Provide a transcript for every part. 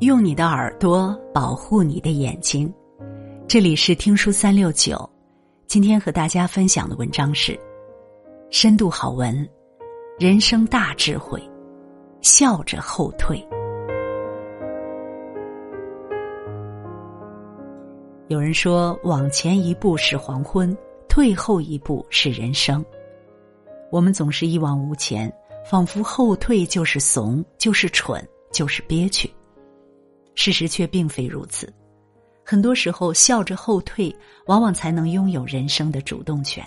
用你的耳朵保护你的眼睛。这里是听书三六九，今天和大家分享的文章是：深度好文，人生大智慧，笑着后退。有人说，往前一步是黄昏，退后一步是人生。我们总是一往无前，仿佛后退就是怂，就是蠢，就是憋屈。事实却并非如此，很多时候笑着后退，往往才能拥有人生的主动权。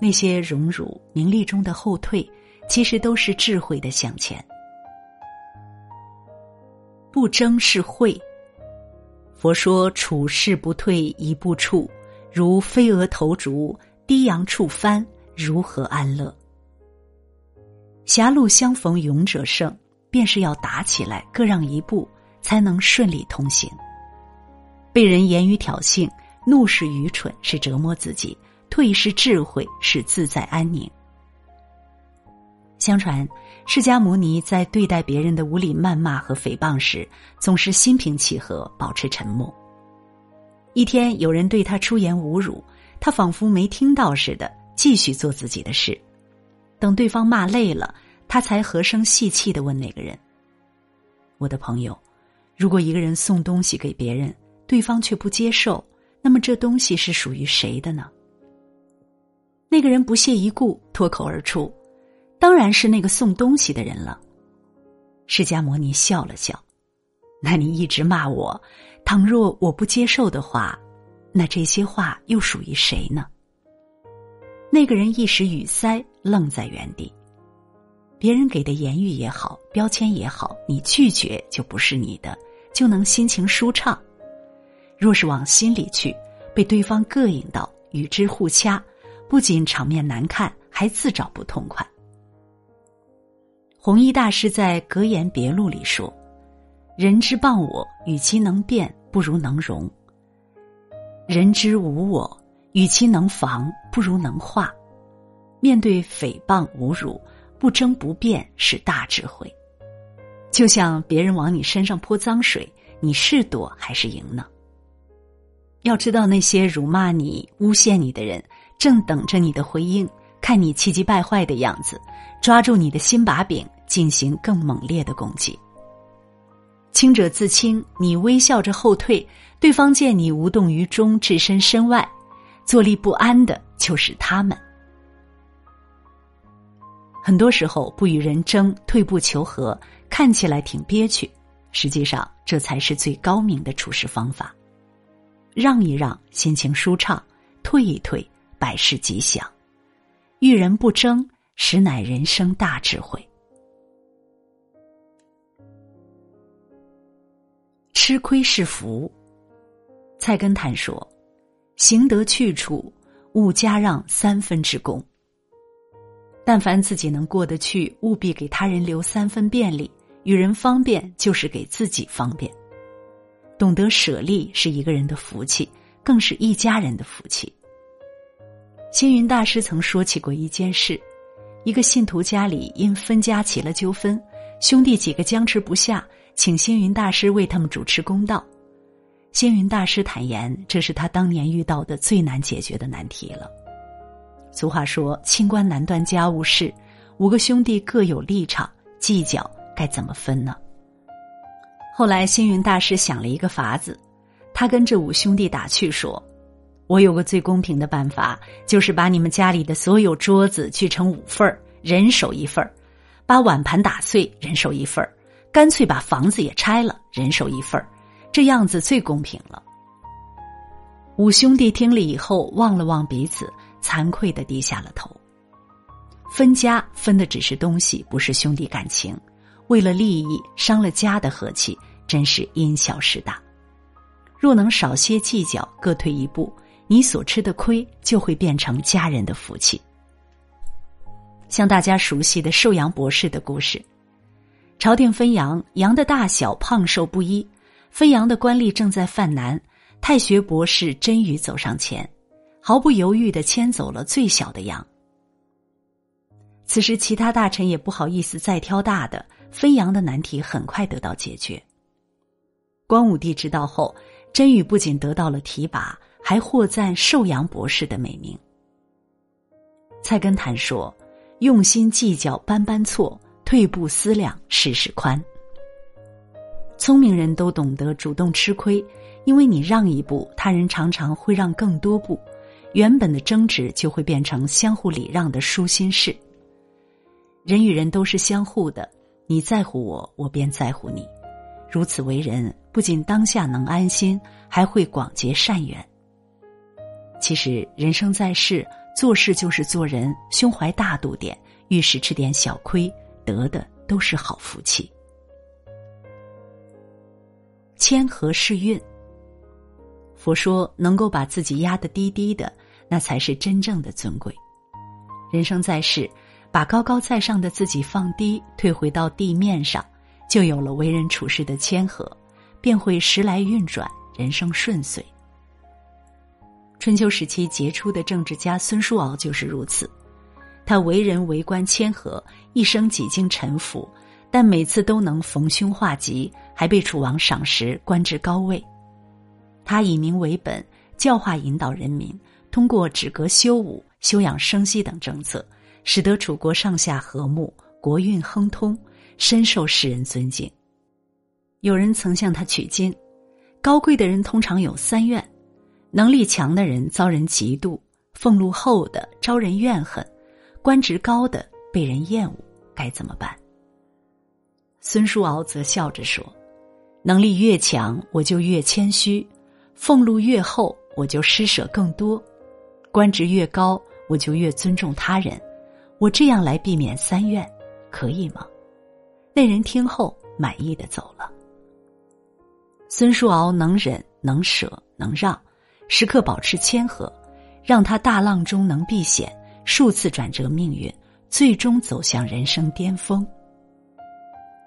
那些荣辱名利中的后退，其实都是智慧的向前。不争是慧。佛说处事不退一步处，如飞蛾投烛，低阳处翻，如何安乐？狭路相逢勇者胜，便是要打起来，各让一步。才能顺利通行。被人言语挑衅，怒是愚蠢，是折磨自己；退是智慧，是自在安宁。相传，释迦牟尼在对待别人的无理谩骂和诽谤时，总是心平气和，保持沉默。一天，有人对他出言侮辱，他仿佛没听到似的，继续做自己的事。等对方骂累了，他才和声细气的问那个人：“我的朋友。”如果一个人送东西给别人，对方却不接受，那么这东西是属于谁的呢？那个人不屑一顾，脱口而出：“当然是那个送东西的人了。”释迦牟尼笑了笑：“那你一直骂我，倘若我不接受的话，那这些话又属于谁呢？”那个人一时语塞，愣在原地。别人给的言语也好，标签也好，你拒绝就不是你的。就能心情舒畅。若是往心里去，被对方膈应到，与之互掐，不仅场面难看，还自找不痛快。弘一大师在《格言别录》里说：“人之谤我，与其能辩，不如能容；人之无我，与其能防，不如能化。面对诽谤侮辱，不争不辩是大智慧。”就像别人往你身上泼脏水，你是躲还是赢呢？要知道，那些辱骂你、诬陷你的人，正等着你的回应，看你气急败坏的样子，抓住你的心把柄，进行更猛烈的攻击。清者自清，你微笑着后退，对方见你无动于衷，置身身外，坐立不安的就是他们。很多时候，不与人争，退步求和。看起来挺憋屈，实际上这才是最高明的处事方法。让一让，心情舒畅；退一退，百事吉祥。遇人不争，实乃人生大智慧。吃亏是福。菜根谭说：“行得去处，勿加让三分之功。但凡自己能过得去，务必给他人留三分便利。”与人方便就是给自己方便，懂得舍利是一个人的福气，更是一家人的福气。星云大师曾说起过一件事：一个信徒家里因分家起了纠纷，兄弟几个僵持不下，请星云大师为他们主持公道。星云大师坦言，这是他当年遇到的最难解决的难题了。俗话说：“清官难断家务事”，五个兄弟各有立场，计较。该怎么分呢？后来星云大师想了一个法子，他跟这五兄弟打趣说：“我有个最公平的办法，就是把你们家里的所有桌子锯成五份儿，人手一份儿；把碗盘打碎，人手一份儿；干脆把房子也拆了，人手一份儿。这样子最公平了。”五兄弟听了以后，望了望彼此，惭愧的低下了头。分家分的只是东西，不是兄弟感情。为了利益伤了家的和气，真是因小失大。若能少些计较，各退一步，你所吃的亏就会变成家人的福气。像大家熟悉的寿阳博士的故事，朝廷分羊，羊的大小胖瘦不一，分羊的官吏正在犯难，太学博士真宇走上前，毫不犹豫的牵走了最小的羊。此时，其他大臣也不好意思再挑大的。分羊的难题很快得到解决，光武帝知道后，甄宇不仅得到了提拔，还获赞寿阳博士的美名。菜根谭说：“用心计较，般般错；退步思量，事事宽。”聪明人都懂得主动吃亏，因为你让一步，他人常常会让更多步，原本的争执就会变成相互礼让的舒心事。人与人都是相互的，你在乎我，我便在乎你。如此为人，不仅当下能安心，还会广结善缘。其实人生在世，做事就是做人，胸怀大度点，遇事吃点小亏，得的都是好福气。谦和是运。佛说，能够把自己压得低低的，那才是真正的尊贵。人生在世，把高高在上的自己放低，退回到地面上。就有了为人处事的谦和，便会时来运转，人生顺遂。春秋时期杰出的政治家孙叔敖就是如此，他为人为官谦和，一生几经沉浮，但每次都能逢凶化吉，还被楚王赏识，官至高位。他以民为本，教化引导人民，通过止戈修武、休养生息等政策，使得楚国上下和睦，国运亨通。深受世人尊敬。有人曾向他取经，高贵的人通常有三愿：能力强的人遭人嫉妒，俸禄厚的招人怨恨，官职高的被人厌恶。该怎么办？孙叔敖则笑着说：“能力越强，我就越谦虚；俸禄越厚，我就施舍更多；官职越高，我就越尊重他人。我这样来避免三怨，可以吗？”那人听后满意的走了。孙叔敖能忍能舍能让，时刻保持谦和，让他大浪中能避险，数次转折命运，最终走向人生巅峰。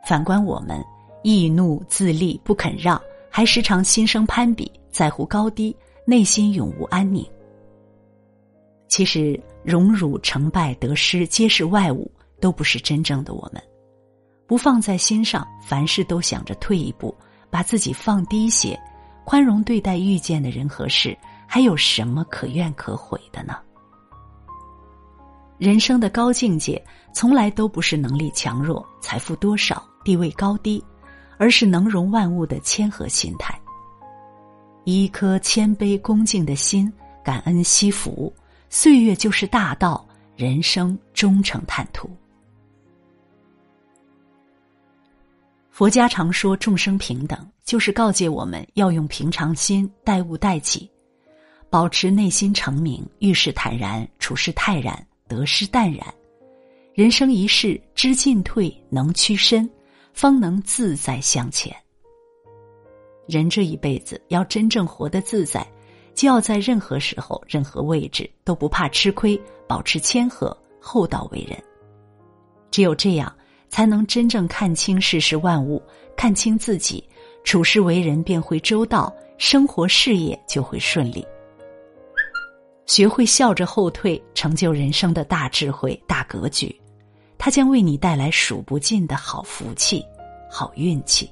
反观我们，易怒自立不肯让，还时常心生攀比，在乎高低，内心永无安宁。其实荣辱成败得失皆是外物，都不是真正的我们。不放在心上，凡事都想着退一步，把自己放低些，宽容对待遇见的人和事，还有什么可怨可悔的呢？人生的高境界，从来都不是能力强弱、财富多少、地位高低，而是能容万物的谦和心态。一颗谦卑恭敬的心，感恩惜福，岁月就是大道，人生终成坦途。佛家常说众生平等，就是告诫我们要用平常心待物待己，保持内心澄明，遇事坦然，处事泰然，得失淡然。人生一世，知进退，能屈伸，方能自在向前。人这一辈子要真正活得自在，就要在任何时候、任何位置都不怕吃亏，保持谦和，厚道为人。只有这样。才能真正看清世事万物，看清自己，处事为人便会周到，生活事业就会顺利。学会笑着后退，成就人生的大智慧、大格局，它将为你带来数不尽的好福气、好运气。